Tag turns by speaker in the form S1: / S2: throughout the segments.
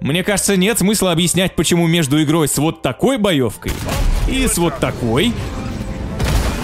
S1: Мне кажется, нет смысла объяснять, почему между игрой с вот такой боевкой и с вот такой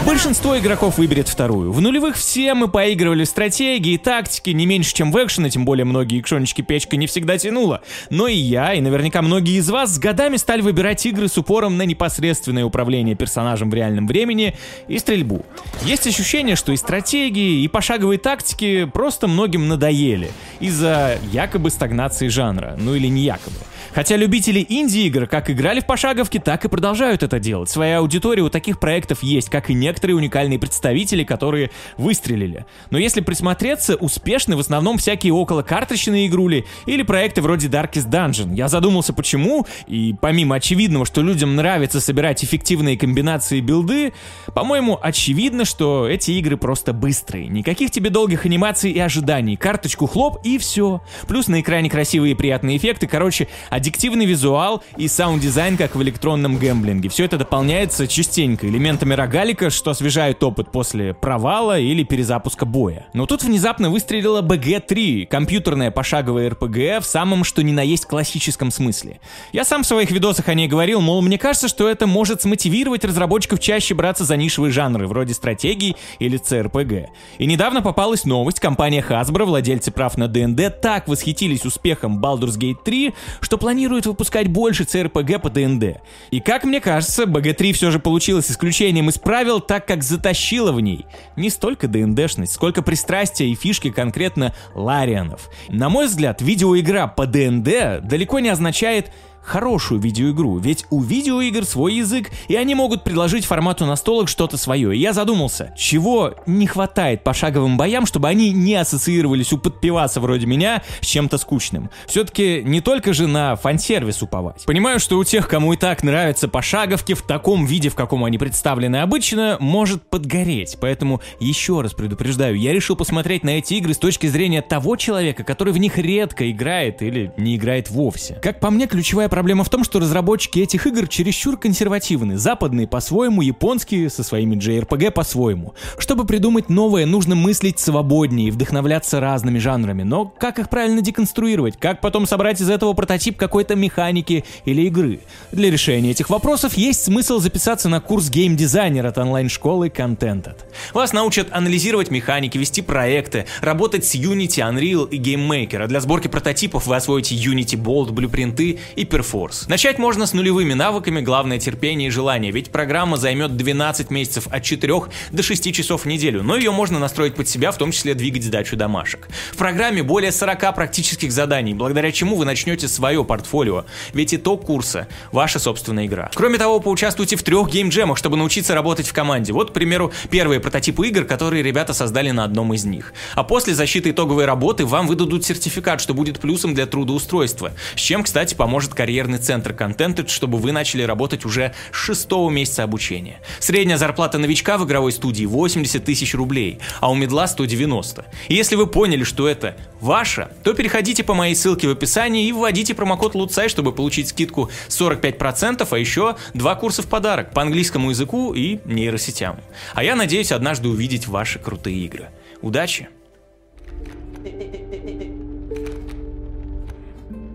S1: Большинство игроков выберет вторую. В нулевых все мы поигрывали в стратегии, тактики, не меньше, чем в экшены, тем более многие икшонечки печка не всегда тянула. Но и я, и наверняка многие из вас с годами стали выбирать игры с упором на непосредственное управление персонажем в реальном времени и стрельбу. Есть ощущение, что и стратегии, и пошаговые тактики просто многим надоели из-за якобы стагнации жанра, ну или не якобы. Хотя любители инди-игр как играли в пошаговки, так и продолжают это делать. Своя аудитория у таких проектов есть, как и некоторые уникальные представители, которые выстрелили. Но если присмотреться, успешны в основном всякие около карточные игрули или проекты вроде Darkest Dungeon. Я задумался почему, и помимо очевидного, что людям нравится собирать эффективные комбинации билды, по-моему, очевидно, что эти игры просто быстрые. Никаких тебе долгих анимаций и ожиданий. Карточку хлоп и все. Плюс на экране красивые и приятные эффекты. Короче, аддиктивный визуал и саунд-дизайн, как в электронном гэмблинге. Все это дополняется частенько элементами рогалика, что освежает опыт после провала или перезапуска боя. Но тут внезапно выстрелила BG-3, компьютерная пошаговая RPG в самом что ни на есть классическом смысле. Я сам в своих видосах о ней говорил, мол, мне кажется, что это может смотивировать разработчиков чаще браться за нишевые жанры, вроде стратегий или CRPG. И недавно попалась новость, компания Hasbro, владельцы прав на D&D, так восхитились успехом Baldur's Gate 3, что планируют планирует выпускать больше CRPG по ДНД. И как мне кажется, BG3 все же получилось исключением из правил, так как затащила в ней не столько ДНДшность, сколько пристрастия и фишки конкретно Ларианов. На мой взгляд, видеоигра по ДНД далеко не означает хорошую видеоигру, ведь у видеоигр свой язык, и они могут предложить формату настолок что-то свое. И я задумался, чего не хватает пошаговым боям, чтобы они не ассоциировались у подпиваса вроде меня с чем-то скучным. Все-таки не только же на фан-сервис уповать. Понимаю, что у тех, кому и так нравятся пошаговки в таком виде, в каком они представлены обычно, может подгореть. Поэтому еще раз предупреждаю, я решил посмотреть на эти игры с точки зрения того человека, который в них редко играет или не играет вовсе. Как по мне, ключевая Проблема в том, что разработчики этих игр чересчур консервативны. Западные по-своему, японские со своими JRPG по-своему. Чтобы придумать новое, нужно мыслить свободнее и вдохновляться разными жанрами. Но как их правильно деконструировать? Как потом собрать из этого прототип какой-то механики или игры? Для решения этих вопросов есть смысл записаться на курс геймдизайнера от онлайн-школы Contented. Вас научат анализировать механики, вести проекты, работать с Unity, Unreal и GameMaker. А для сборки прототипов вы освоите Unity Bolt, блюпринты и Performance Force. Начать можно с нулевыми навыками, главное терпение и желание, ведь программа займет 12 месяцев от 4 до 6 часов в неделю, но ее можно настроить под себя, в том числе двигать сдачу домашек. В программе более 40 практических заданий, благодаря чему вы начнете свое портфолио, ведь итог курса – ваша собственная игра. Кроме того, поучаствуйте в трех геймджемах, чтобы научиться работать в команде. Вот, к примеру, первые прототипы игр, которые ребята создали на одном из них. А после защиты итоговой работы вам выдадут сертификат, что будет плюсом для трудоустройства, с чем, кстати, поможет карьера карьерный центр Contented, чтобы вы начали работать уже с шестого месяца обучения. Средняя зарплата новичка в игровой студии 80 тысяч рублей, а у медла 190. И если вы поняли, что это ваше, то переходите по моей ссылке в описании и вводите промокод LUTSAI, чтобы получить скидку 45%, а еще два курса в подарок по английскому языку и нейросетям. А я надеюсь однажды увидеть ваши крутые игры. Удачи!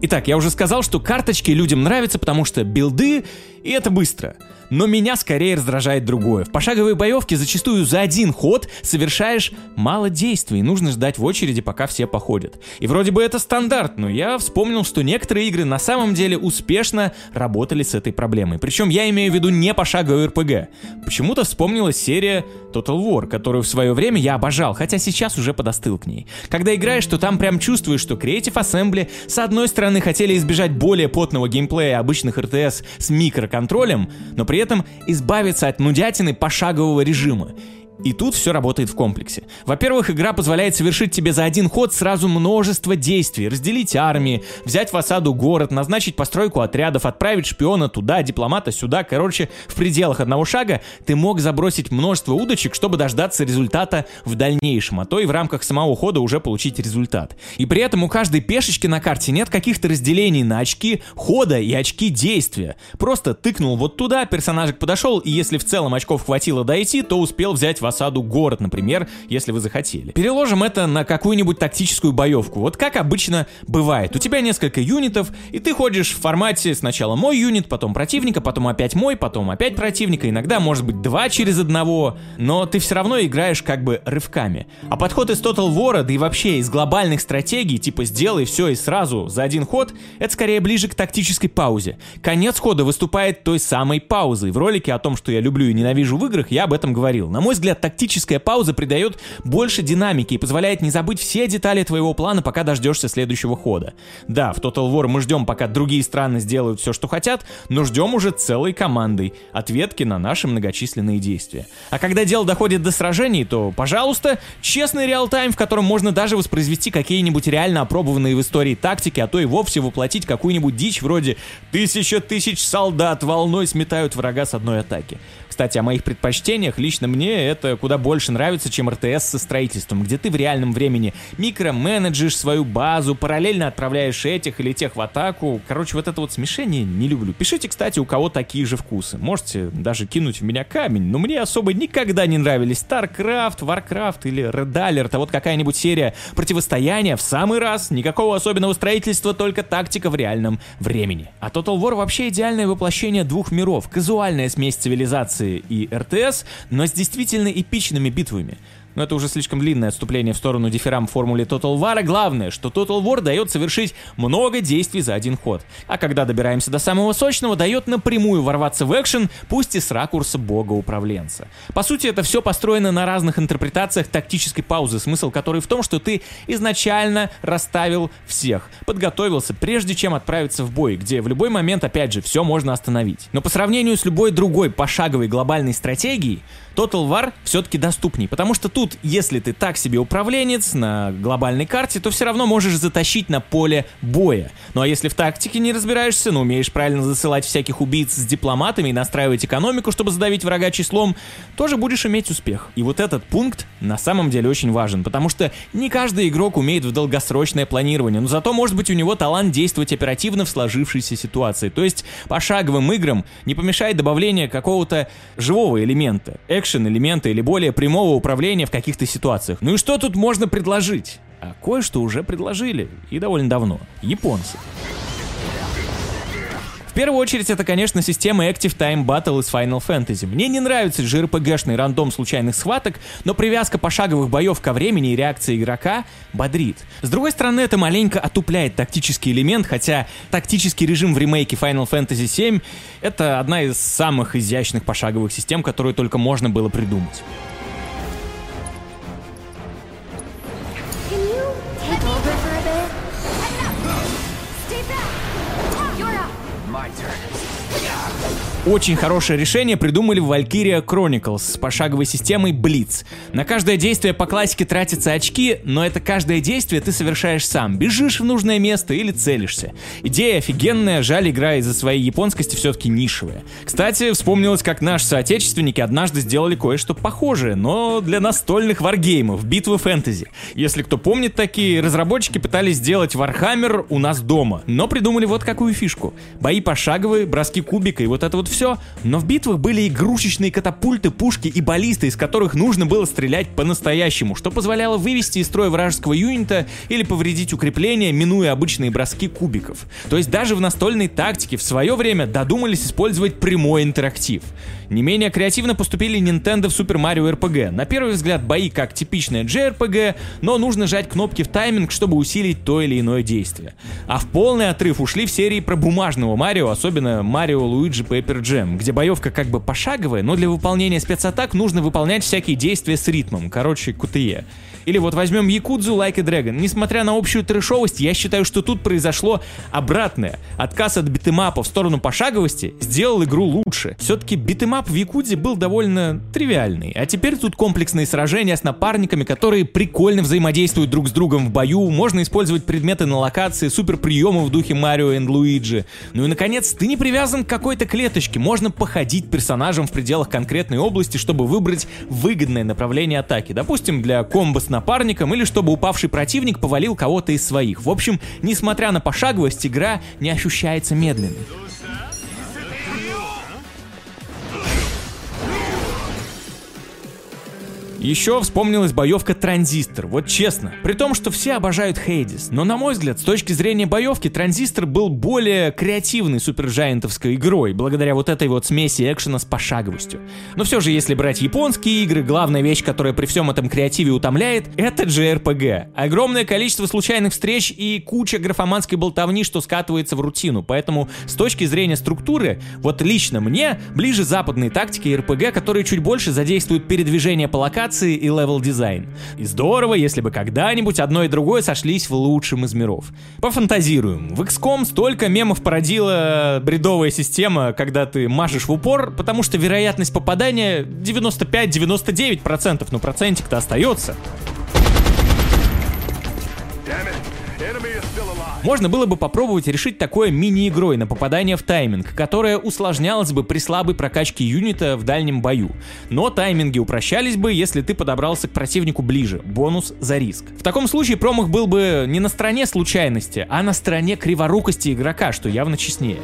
S1: Итак, я уже сказал, что карточки людям нравятся, потому что билды, и это быстро. Но меня скорее раздражает другое. В пошаговой боевке зачастую за один ход совершаешь мало действий, нужно ждать в очереди, пока все походят. И вроде бы это стандарт, но я вспомнил, что некоторые игры на самом деле успешно работали с этой проблемой. Причем я имею в виду не пошаговый RPG. Почему-то вспомнилась серия Total War, которую в свое время я обожал, хотя сейчас уже подостыл к ней. Когда играешь, то там прям чувствуешь, что Creative Assembly с одной стороны хотели избежать более потного геймплея обычных RTS с микроконтролем, но при этом избавиться от нудятины пошагового режима. И тут все работает в комплексе. Во-первых, игра позволяет совершить тебе за один ход сразу множество действий. Разделить армии, взять в осаду город, назначить постройку отрядов, отправить шпиона туда, дипломата сюда. Короче, в пределах одного шага ты мог забросить множество удочек, чтобы дождаться результата в дальнейшем, а то и в рамках самого хода уже получить результат. И при этом у каждой пешечки на карте нет каких-то разделений на очки хода и очки действия. Просто тыкнул вот туда, персонажик подошел, и если в целом очков хватило дойти, то успел взять в осаду город, например, если вы захотели. Переложим это на какую-нибудь тактическую боевку. Вот как обычно бывает. У тебя несколько юнитов, и ты ходишь в формате сначала мой юнит, потом противника, потом опять мой, потом опять противника, иногда может быть два через одного, но ты все равно играешь как бы рывками. А подход из Total War, да и вообще из глобальных стратегий, типа сделай все и сразу за один ход, это скорее ближе к тактической паузе. Конец хода выступает той самой паузой. В ролике о том, что я люблю и ненавижу в играх, я об этом говорил. На мой взгляд, тактическая пауза придает больше динамики и позволяет не забыть все детали твоего плана, пока дождешься следующего хода. Да, в Total War мы ждем, пока другие страны сделают все, что хотят, но ждем уже целой командой ответки на наши многочисленные действия. А когда дело доходит до сражений, то, пожалуйста, честный реал-тайм, в котором можно даже воспроизвести какие-нибудь реально опробованные в истории тактики, а то и вовсе воплотить какую-нибудь дичь вроде «тысяча тысяч солдат волной сметают врага с одной атаки». Кстати, о моих предпочтениях, лично мне это куда больше нравится, чем РТС со строительством, где ты в реальном времени микроменеджишь свою базу, параллельно отправляешь этих или тех в атаку. Короче, вот это вот смешение не люблю. Пишите, кстати, у кого такие же вкусы. Можете даже кинуть в меня камень, но мне особо никогда не нравились StarCraft, Warcraft или Red Alert, а вот какая-нибудь серия противостояния в самый раз, никакого особенного строительства, только тактика в реальном времени. А Total War вообще идеальное воплощение двух миров, казуальная смесь цивилизации и РТС, но с действительно эпичными битвами. Но это уже слишком длинное отступление в сторону дифферам в формуле Total War. Главное, что Total War дает совершить много действий за один ход. А когда добираемся до самого сочного, дает напрямую ворваться в экшен, пусть и с ракурса бога-управленца. По сути, это все построено на разных интерпретациях тактической паузы, смысл которой в том, что ты изначально расставил всех, подготовился, прежде чем отправиться в бой, где в любой момент, опять же, все можно остановить. Но по сравнению с любой другой пошаговой глобальной стратегией, Total War все-таки доступней, потому что тут, если ты так себе управленец на глобальной карте, то все равно можешь затащить на поле боя. Ну а если в тактике не разбираешься, но умеешь правильно засылать всяких убийц с дипломатами и настраивать экономику, чтобы задавить врага числом, тоже будешь иметь успех. И вот этот пункт на самом деле очень важен, потому что не каждый игрок умеет в долгосрочное планирование, но зато может быть у него талант действовать оперативно в сложившейся ситуации. То есть пошаговым играм не помешает добавление какого-то живого элемента, экшен-элемента или более прямого управления в каких-то ситуациях. Ну и что тут можно предложить? А кое-что уже предложили, и довольно давно. Японцы. В первую очередь, это, конечно, система Active Time Battle из Final Fantasy. Мне не нравится JRPG-шный рандом случайных схваток, но привязка пошаговых боев ко времени и реакции игрока бодрит. С другой стороны, это маленько отупляет тактический элемент, хотя тактический режим в ремейке Final Fantasy VII — это одна из самых изящных пошаговых систем, которую только можно было придумать. Очень хорошее решение придумали в Valkyria Chronicles с пошаговой системой Blitz. На каждое действие по классике тратятся очки, но это каждое действие ты совершаешь сам. Бежишь в нужное место или целишься. Идея офигенная, жаль, игра из-за своей японскости все-таки нишевая. Кстати, вспомнилось, как наши соотечественники однажды сделали кое-что похожее, но для настольных варгеймов, битвы фэнтези. Если кто помнит такие, разработчики пытались сделать Warhammer у нас дома, но придумали вот какую фишку. Бои пошаговые, броски кубика и вот это вот все, но в битвах были игрушечные катапульты, пушки и баллисты, из которых нужно было стрелять по-настоящему, что позволяло вывести из строя вражеского юнита или повредить укрепление, минуя обычные броски кубиков. То есть даже в настольной тактике в свое время додумались использовать прямой интерактив. Не менее креативно поступили Nintendo в Super Mario RPG. На первый взгляд бои как типичная JRPG, но нужно жать кнопки в тайминг, чтобы усилить то или иное действие. А в полный отрыв ушли в серии про бумажного Марио, особенно Mario Luigi Paper Jam, где боевка как бы пошаговая, но для выполнения спецатак нужно выполнять всякие действия с ритмом, короче, QTE. Или вот возьмем Якудзу Like a Dragon. Несмотря на общую трешовость, я считаю, что тут произошло обратное. Отказ от битэмапа в сторону пошаговости сделал игру лучше. Все-таки beat 'em up в Якудзе был довольно тривиальный. А теперь тут комплексные сражения с напарниками, которые прикольно взаимодействуют друг с другом в бою. Можно использовать предметы на локации, супер приемы в духе Марио и Луиджи. Ну и наконец, ты не привязан к какой-то клеточке. Можно походить персонажем в пределах конкретной области, чтобы выбрать выгодное направление атаки. Допустим, для комбо с напарником или чтобы упавший противник повалил кого-то из своих. В общем, несмотря на пошаговость, игра не ощущается медленной. Еще вспомнилась боевка Транзистор, вот честно. При том, что все обожают Хейдис, но на мой взгляд, с точки зрения боевки, Транзистор был более креативной супержайентовской игрой, благодаря вот этой вот смеси экшена с пошаговостью. Но все же, если брать японские игры, главная вещь, которая при всем этом креативе утомляет, это JRPG. Огромное количество случайных встреч и куча графоманской болтовни, что скатывается в рутину. Поэтому с точки зрения структуры, вот лично мне ближе западные tactical RPG, которые чуть больше задействуют передвижение по локации и level design. И здорово, если бы когда-нибудь одно и другое сошлись в лучшем из миров. Пофантазируем. В XCOM столько мемов породила бредовая система, когда ты мажешь в упор, потому что вероятность попадания 95-99%, но процентик-то остается. Можно было бы попробовать решить такое мини-игрой на попадание в тайминг, которая усложнялась бы при слабой прокачке юнита в дальнем бою. Но тайминги упрощались бы, если ты подобрался к противнику ближе. Бонус за риск. В таком случае промах был бы не на стороне случайности, а на стороне криворукости игрока, что явно честнее.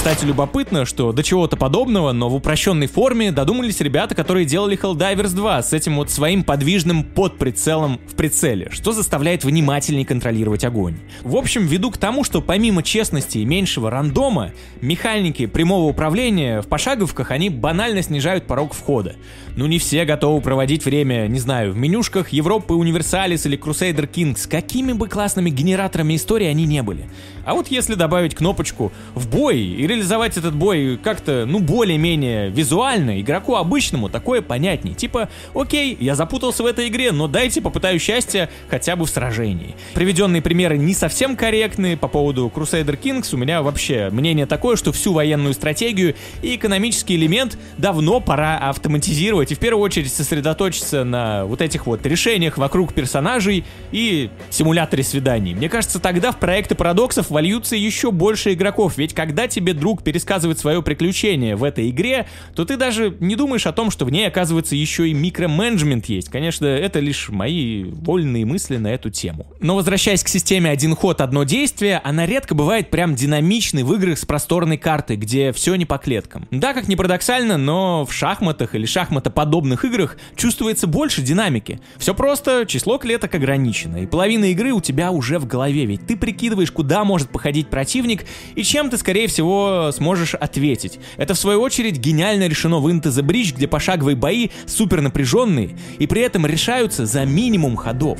S1: Кстати, любопытно, что до чего-то подобного, но в упрощенной форме додумались ребята, которые делали Helldivers 2 с этим вот своим подвижным под прицелом в прицеле, что заставляет внимательнее контролировать огонь. В общем, веду к тому, что помимо честности и меньшего рандома, механики прямого управления в пошаговках они банально снижают порог входа. Ну не все готовы проводить время, не знаю, в менюшках Европы Универсалис или Crusader Kings, какими бы классными генераторами истории они не были. А вот если добавить кнопочку «в бой» и реализовать этот бой как-то, ну, более-менее визуально, игроку обычному такое понятнее. Типа, окей, я запутался в этой игре, но дайте попытаю счастья хотя бы в сражении. Приведенные примеры не совсем корректны. По поводу Crusader Kings у меня вообще мнение такое, что всю военную стратегию и экономический элемент давно пора автоматизировать и в первую очередь сосредоточиться на вот этих вот решениях вокруг персонажей и симуляторе свиданий. Мне кажется, тогда в проекты парадоксов вольются еще больше игроков, ведь когда тебе друг пересказывает свое приключение в этой игре, то ты даже не думаешь о том, что в ней, оказывается, еще и микроменеджмент есть. Конечно, это лишь мои вольные мысли на эту тему. Но возвращаясь к системе один ход, одно действие, она редко бывает прям динамичной в играх с просторной картой, где все не по клеткам. Да, как ни парадоксально, но в шахматах или шахматоподобных играх чувствуется больше динамики. Все просто, число клеток ограничено, и половина игры у тебя уже в голове, ведь ты прикидываешь, куда может походить противник и чем ты, скорее всего, сможешь ответить. Это, в свою очередь, гениально решено в Into the Bridge, где пошаговые бои супер напряженные и при этом решаются за минимум ходов.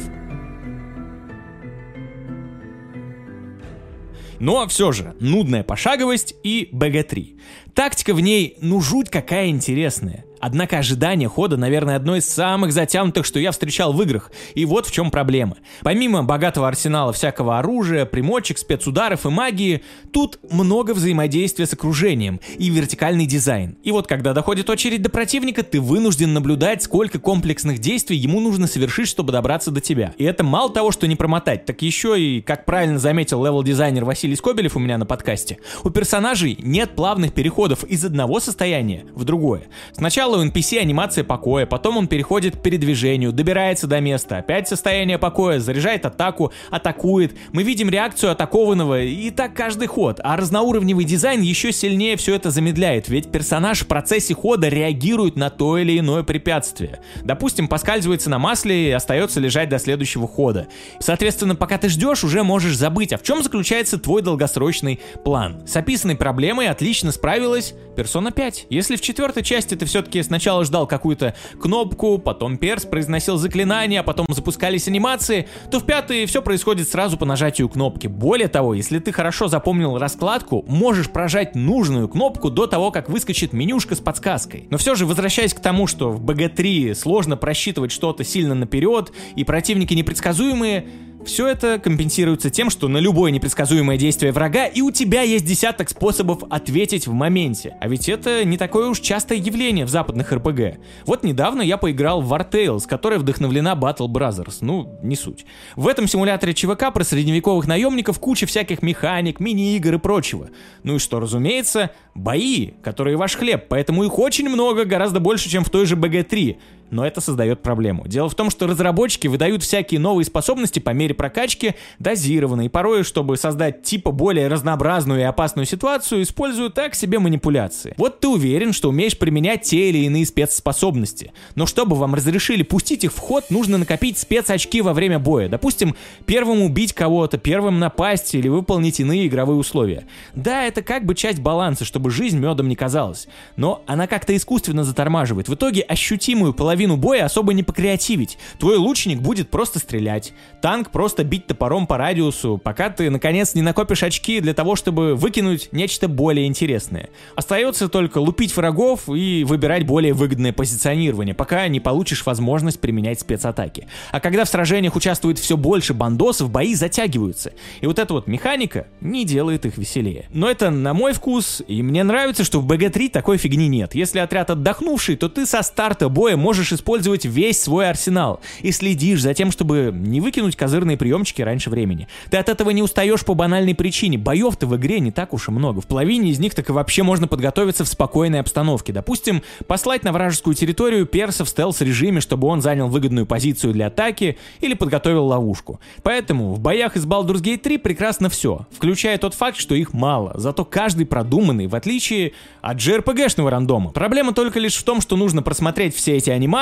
S1: Но все же, нудная пошаговость и БГ-3. Тактика в ней, ну жуть какая интересная. Однако ожидание хода, наверное, одно из самых затянутых, что я встречал в играх. И вот в чем проблема. Помимо богатого арсенала всякого оружия, примочек, спецударов и магии, тут много взаимодействия с окружением и вертикальный дизайн. И вот когда доходит очередь до противника, ты вынужден наблюдать, сколько комплексных действий ему нужно совершить, чтобы добраться до тебя. И это мало того, что не промотать, так еще и, как правильно заметил level designer Василий Скобелев у меня на подкасте, у персонажей нет плавных переходов из одного состояния в другое. Сначала Сначала у NPC анимация покоя, потом он переходит к передвижению, добирается до места, опять состояние покоя, заряжает атаку, атакует. Мы видим реакцию атакованного, и так каждый ход. А разноуровневый дизайн еще сильнее все это замедляет, ведь персонаж в процессе хода реагирует на то или иное препятствие. Допустим, поскальзывается на масле и остается лежать до следующего хода. Соответственно, пока ты ждешь, уже можешь забыть, а в чем заключается твой долгосрочный план. С описанной проблемой отлично справилась Persona 5. Если в четвертой части ты все-таки сначала ждал какую-то кнопку, потом перс произносил заклинания, а потом запускались анимации, то в пятой все происходит сразу по нажатию кнопки. Более того, если ты хорошо запомнил раскладку, можешь прожать нужную кнопку до того, как выскочит менюшка с подсказкой. Но все же, возвращаясь к тому, что в BG3 сложно просчитывать что-то сильно наперед, и противники непредсказуемые, все это компенсируется тем, что на любое непредсказуемое действие врага и у тебя есть десяток способов ответить в моменте. А ведь это не такое уж частое явление в западных РПГ. Вот недавно я поиграл в War Tales, которая вдохновлена Battle Brothers. Ну, не суть. В этом симуляторе ЧВК про средневековых наемников куча всяких механик, мини-игр и прочего. Ну и что, разумеется, бои, которые ваш хлеб, поэтому их очень много, гораздо больше, чем в той же BG3. Но это создает проблему. Дело в том, что разработчики выдают всякие новые способности по мере прокачки, дозированные, порой, чтобы создать типа более разнообразную и опасную ситуацию, используют так себе манипуляции. Вот ты уверен, что умеешь применять те или иные спецспособности, но чтобы вам разрешили пустить их в ход, нужно накопить спецочки во время боя. Допустим, первым убить кого-то, первым напасть или выполнить иные игровые условия. Да, это как бы часть баланса, чтобы жизнь медом не казалась, но она как-то искусственно затормаживает. В итоге ощутимую половину боя особо не покреативить. Твой лучник будет просто стрелять, танк просто бить топором по радиусу, пока ты наконец не накопишь очки для того, чтобы выкинуть нечто более интересное. Остается только лупить врагов и выбирать более выгодное позиционирование, пока не получишь возможность применять спецатаки. А когда в сражениях участвует все больше бандосов, бои затягиваются. И вот эта вот механика не делает их веселее. Но это на мой вкус, и мне нравится, что в BG3 такой фигни нет. Если отряд отдохнувший, то ты со старта боя можешь использовать весь свой арсенал и следишь за тем, чтобы не выкинуть козырные приемчики раньше времени. Ты от этого не устаешь по банальной причине. Боев-то в игре не так уж и много. В половине из них так и вообще можно подготовиться в спокойной обстановке. Допустим, послать на вражескую территорию перса в стелс-режиме, чтобы он занял выгодную позицию для атаки или подготовил ловушку. Поэтому в боях из Baldur's Gate 3 прекрасно все, включая тот факт, что их мало, зато каждый продуманный, в отличие от JRPG-шного рандома. Проблема только лишь в том, что нужно просмотреть все эти анимации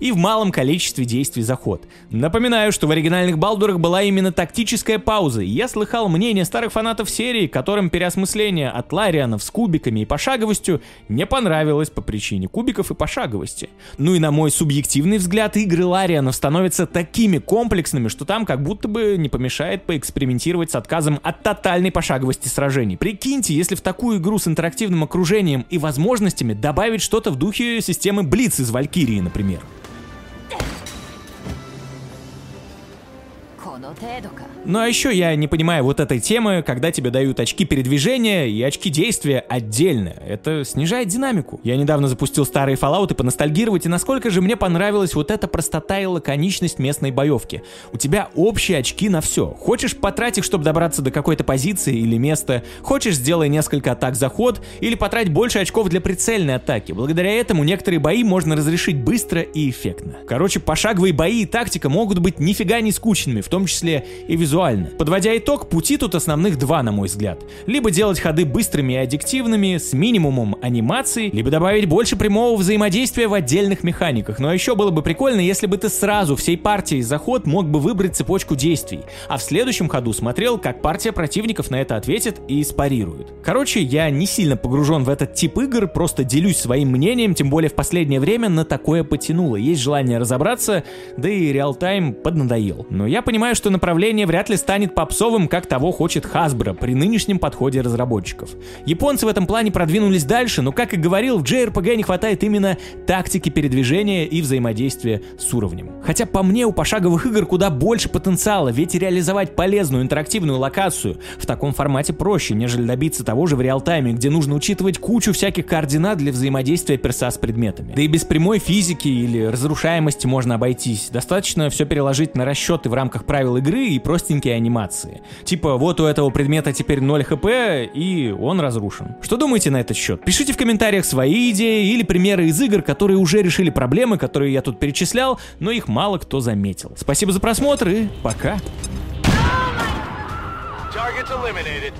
S1: и в малом количестве действий за ход. Напоминаю, что в оригинальных Балдурах была именно тактическая пауза, и я слыхал мнение старых фанатов серии, которым переосмысление от Ларианов с кубиками и пошаговостью не понравилось по причине кубиков и пошаговости. Ну и на мой субъективный взгляд, игры Ларианов становятся такими комплексными, что там как будто бы не помешает поэкспериментировать с отказом от тотальной пошаговости сражений. Прикиньте, если в такую игру с интерактивным окружением и возможностями добавить что-то в духе системы Блиц из Валькирии, например. Ну а еще я не понимаю вот этой темы, когда тебе дают очки передвижения и очки действия отдельно. Это снижает динамику. Я недавно запустил старые Fallout и поностальгировать, и насколько же мне понравилась вот эта простота и лаконичность местной боевки. У тебя общие очки на все. Хочешь, потратить, их, чтобы добраться до какой-то позиции или места. Хочешь, сделай несколько атак за ход, или потрать больше очков для прицельной атаки. Благодаря этому некоторые бои можно разрешить быстро и эффектно. Короче, пошаговые бои и тактика могут быть нифига не скучными, в том числе и визуально визуально. Подводя итог, пути тут основных два, на мой взгляд. Либо делать ходы быстрыми и аддиктивными, с минимумом анимаций, либо добавить больше прямого взаимодействия в отдельных механиках. А еще было бы прикольно, если бы ты сразу всей партией за ход мог бы выбрать цепочку действий, а в следующем ходу смотрел, как партия противников на это ответит и спарирует. Короче, я не сильно погружен в этот тип игр, просто делюсь своим мнением, тем более в последнее время на такое потянуло. Есть желание разобраться, да и реал-тайм поднадоел. Но я понимаю, что направление вряд ли станет попсовым, как того хочет Hasbro при нынешнем подходе разработчиков. Японцы в этом плане продвинулись дальше, но, как и говорил, в JRPG не хватает именно тактики передвижения и взаимодействия с уровнем. Хотя по мне у пошаговых игр куда больше потенциала, ведь реализовать полезную интерактивную локацию в таком формате проще, нежели добиться того же в реал-тайме, где нужно учитывать кучу всяких координат для взаимодействия перса с предметами. Да и без прямой физики или разрушаемости можно обойтись. Достаточно все переложить на расчеты в рамках правил игры и простенькие анимации. Типа, вот у этого предмета теперь 0 хп, и он разрушен. Что думаете на этот счет? Пишите в комментариях свои идеи или примеры из игр, которые уже решили проблемы, которые я тут перечислял, но их мало кто заметил. Спасибо за просмотр и пока.
S2: Targets eliminated.